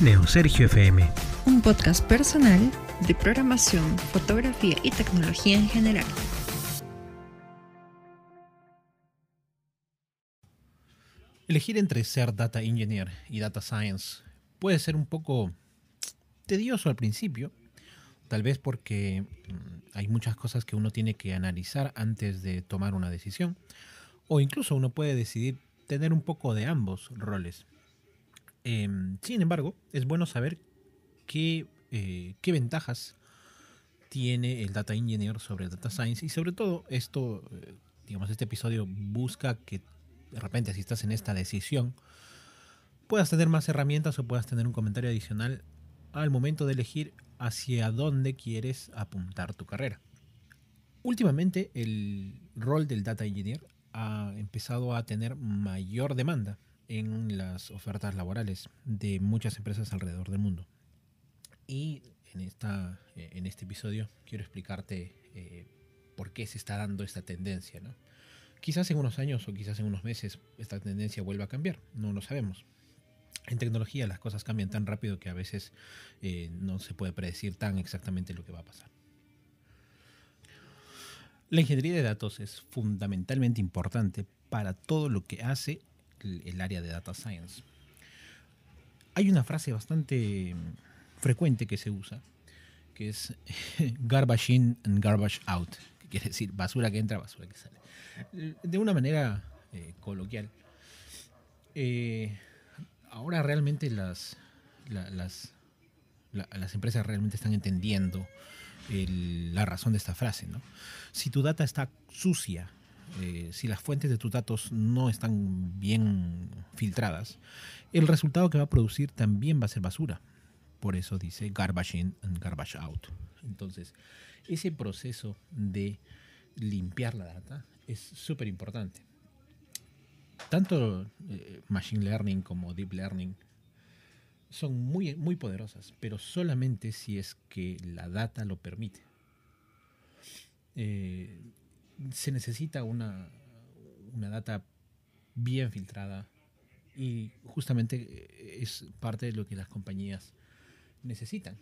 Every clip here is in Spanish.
Neosergio FM. Un podcast personal de programación, fotografía y tecnología en general. Elegir entre ser data engineer y data science puede ser un poco tedioso al principio, tal vez porque mm, hay muchas cosas que uno tiene que analizar antes de tomar una decisión, o incluso uno puede decidir tener un poco de ambos roles. Em, sin embargo, es bueno saber qué, eh, qué ventajas tiene el data engineer sobre el data science y sobre todo esto, eh, digamos, este episodio busca que de repente si estás en esta decisión puedas tener más herramientas o puedas tener un comentario adicional al momento de elegir hacia dónde quieres apuntar tu carrera. Últimamente el rol del data engineer ha empezado a tener mayor demanda en las ofertas laborales de muchas empresas alrededor del mundo. Y en, esta, en este episodio quiero explicarte eh, por qué se está dando esta tendencia. ¿no? Quizás en unos años o quizás en unos meses esta tendencia vuelva a cambiar, no lo sabemos. En tecnología las cosas cambian tan rápido que a veces eh, no se puede predecir tan exactamente lo que va a pasar. La ingeniería de datos es fundamentalmente importante para todo lo que hace el área de data science. Hay una frase bastante frecuente que se usa, que es garbage in and garbage out, que quiere decir basura que entra, basura que sale. De una manera eh, coloquial. Eh, ahora realmente las, las, las empresas realmente están entendiendo la razón de esta frase. ¿no? Si tu data está sucia, eh, si las fuentes de tus datos no están bien filtradas, el resultado que va a producir también va a ser basura. Por eso dice garbage in and garbage out. Entonces, ese proceso de limpiar la data es súper importante. Tanto eh, Machine Learning como Deep Learning son muy, muy poderosas, pero solamente si es que la data lo permite. Eh, se necesita una, una data bien filtrada y justamente eh, es parte de lo que las compañías necesitan.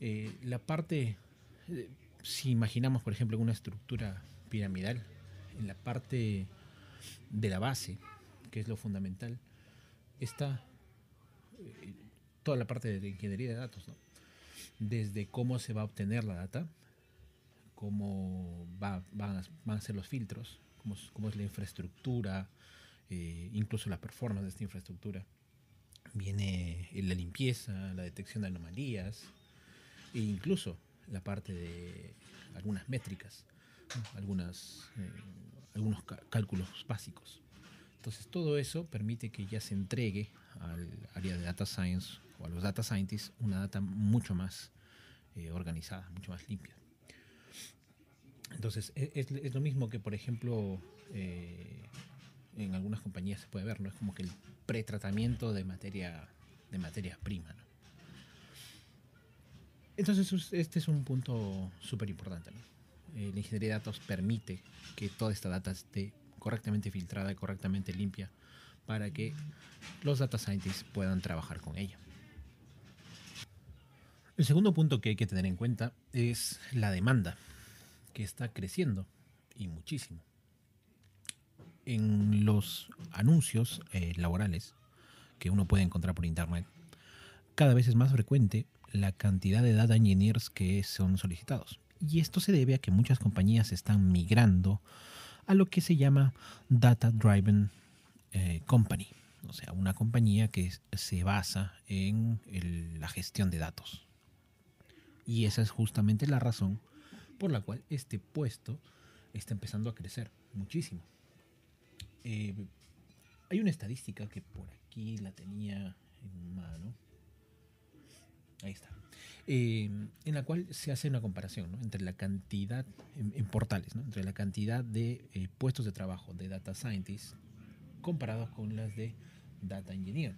Eh, la parte, si imaginamos por ejemplo una estructura piramidal, en la parte de la base, que es lo fundamental, está toda la parte de ingeniería de datos, desde cómo se va a obtener la data, cómo va, van, a, ser los filtros, cómo, es la infraestructura, eh, incluso la performance de esta infraestructura. Viene la limpieza, la detección de anomalías e incluso la parte de algunas métricas, eh, algunos cálculos básicos. Entonces todo eso permite que ya se entregue al área de data science o a los data scientists una data mucho más eh, organizada, mucho más limpia. Entonces e, es, lo mismo que, por ejemplo, eh, en algunas compañías se puede ver, ¿no? Es como que el pretratamiento de materia, de materia prima, ¿no? Entonces este es un punto súper importante, eh, la ingeniería de datos permite que toda esta data esté correctamente filtrada correctamente limpia para que los data scientists puedan trabajar con ella. El segundo punto que hay que tener en cuenta es la demanda, que está creciendo y muchísimo. En los anuncios eh, laborales que uno puede encontrar por internet, cada vez es más frecuente la cantidad de data engineers que son solicitados. Y esto se debe a que muchas compañías están migrando a lo que se llama Data Driven eh, Company, o sea, una compañía que se basa en la gestión de datos. Y esa es justamente la razón por la cual este puesto está empezando a crecer muchísimo. Eh, hay una estadística que por aquí la tenía en mano. Ahí está. Eh, en la cual se hace una comparación entre la cantidad, en, portales, entre la cantidad de eh, puestos de trabajo de data scientists comparados con las de data engineer.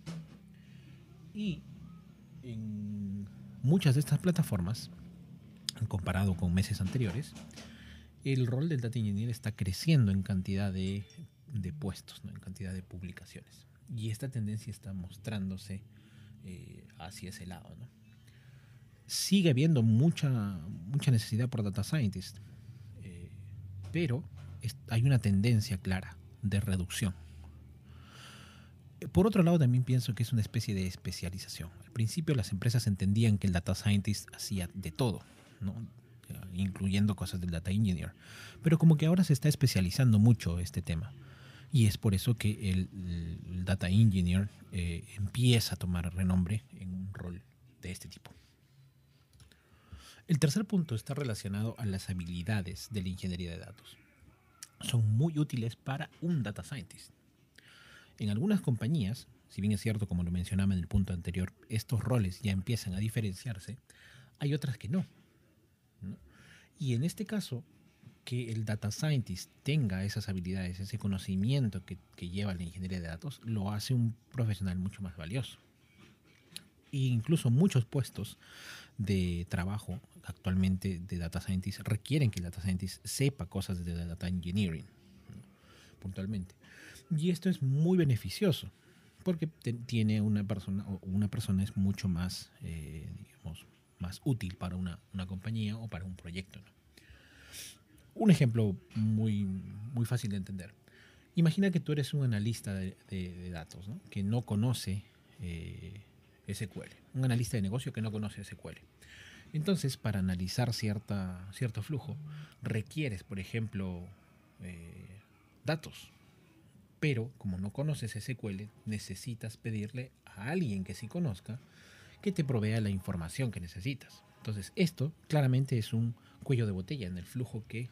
Y en muchas de estas plataformas, comparado con meses anteriores, el rol del data engineer está creciendo en cantidad de, puestos, en cantidad de publicaciones. Y esta tendencia está mostrándose eh, hacia ese lado. ¿no? Sigue habiendo mucha, mucha necesidad por data scientists, eh, pero hay una tendencia clara de reducción. Por otro lado, también pienso que es una especie de especialización. Al principio las empresas entendían que el data scientist hacía de todo, ¿no? incluyendo cosas del data engineer. Pero como que ahora se está especializando mucho este tema. Y es por eso que el, data engineer eh, empieza a tomar renombre en un rol de este tipo. El tercer punto está relacionado a las habilidades de la ingeniería de datos. Son muy útiles para un data scientist. En algunas compañías, si bien es cierto, como lo mencionaba en el punto anterior, estos roles ya empiezan a diferenciarse, hay otras que no. Y en este caso, que el data scientist tenga esas habilidades, ese conocimiento que, lleva la ingeniería de datos, lo hace un profesional mucho más valioso. E incluso muchos puestos de trabajo actualmente de data scientist requieren que el data scientist sepa cosas de data engineering, puntualmente. Y esto es muy beneficioso porque tiene una persona o una persona es mucho más, eh, digamos, más útil para una, compañía o para un proyecto. Un ejemplo muy, muy fácil de entender. Imagina que tú eres un analista de, datos que no conoce eh, SQL, un analista de negocio que no conoce SQL. Entonces, para analizar cierta, cierto flujo, requieres, por ejemplo, eh, datos. Pero como no conoces SQL, necesitas pedirle a alguien que sí conozca que te provea la información que necesitas. Entonces, esto claramente es un cuello de botella en el flujo que,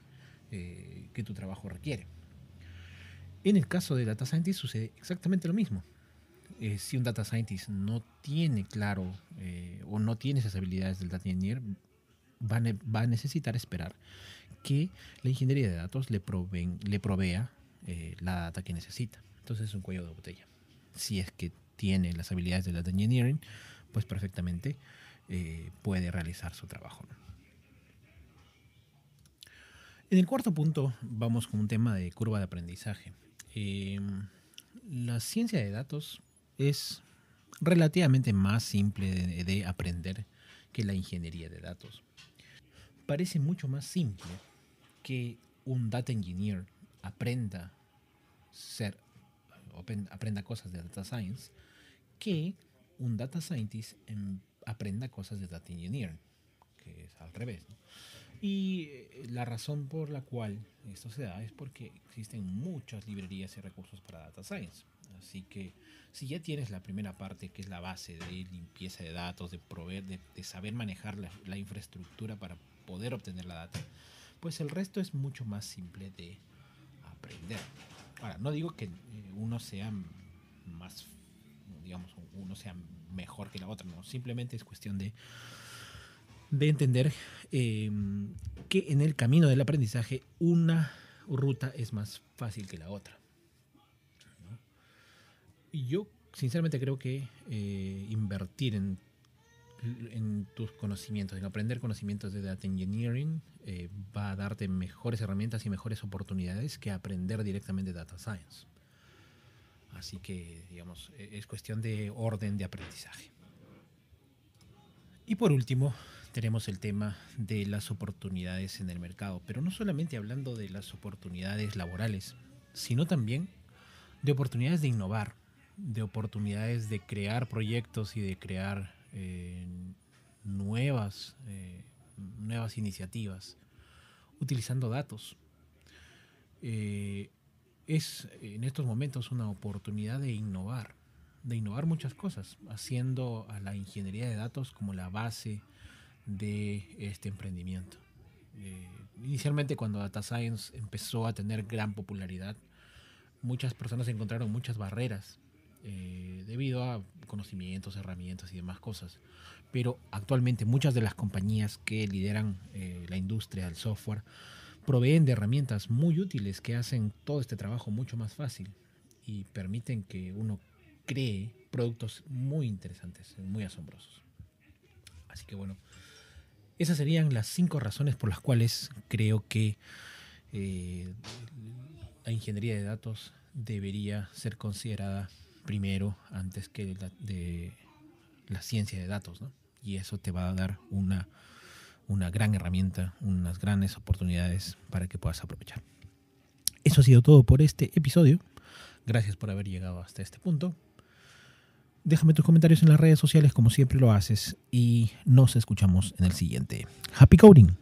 eh, que tu trabajo requiere. En el caso de Data Scientist sucede exactamente lo mismo. Eh, si un Data Scientist no tiene claro eh, o no tiene esas habilidades del Data Engineer, va, va a, necesitar esperar que la ingeniería de datos le, le provea la data que necesita. Entonces es un cuello de botella. Si es que tiene las habilidades del Data Engineering, pues perfectamente eh, puede realizar su trabajo. En el cuarto punto vamos con un tema de curva de aprendizaje. Em, la ciencia de datos es relativamente más simple de, aprender que la ingeniería de datos. Parece mucho más simple que un data engineer aprenda ser aprenda cosas de data science que un data scientist aprenda cosas de data engineering, que es al revés. Y eh, la razón por la cual esto se da es porque existen muchas librerías y recursos para data science. Así que si ya tienes la primera parte, que es la base de limpieza de datos, de proveer, de, saber manejar la, infraestructura para poder obtener la data, pues el resto es mucho más simple de aprender. Ahora, no digo que eh, uno sea más digamos, uno sea mejor que la otra, no, simplemente es cuestión de, de entender em, que en el camino del aprendizaje una ruta es más fácil que la otra. Y yo sinceramente creo que eh, invertir en, en, tus conocimientos, en aprender conocimientos de data engineering, eh, va a darte mejores herramientas y mejores oportunidades que aprender directamente data science. Así que, digamos, e-, es cuestión de orden de aprendizaje. Y por último, tenemos el tema de las oportunidades en el mercado, pero no solamente hablando de las oportunidades laborales, sino también de oportunidades de innovar, de oportunidades de crear proyectos y de crear eh, nuevas, eh, nuevas iniciativas utilizando datos. Eh, es en estos momentos una oportunidad de innovar, de innovar muchas cosas, haciendo a la ingeniería de datos como la base de este emprendimiento. Eh, inicialmente cuando Data Science empezó a tener gran popularidad, muchas personas encontraron muchas barreras eh, debido a conocimientos, herramientas y demás cosas. Pero actualmente muchas de las compañías que lideran eh, la industria del software proveen de herramientas muy útiles que hacen todo este trabajo mucho más fácil y permiten que uno cree productos muy interesantes, muy asombrosos. Así que bueno, esas serían las cinco razones por las cuales creo que eh, la ingeniería de datos debería ser considerada primero antes que de la ciencia de datos, ¿no? Y eso te va a dar una, una gran herramienta, unas grandes oportunidades para que puedas aprovechar. Eso ha sido todo por este episodio. Gracias por haber llegado hasta este punto. Déjame tus comentarios en las redes sociales como siempre lo haces y nos escuchamos en el siguiente. Happy Coding.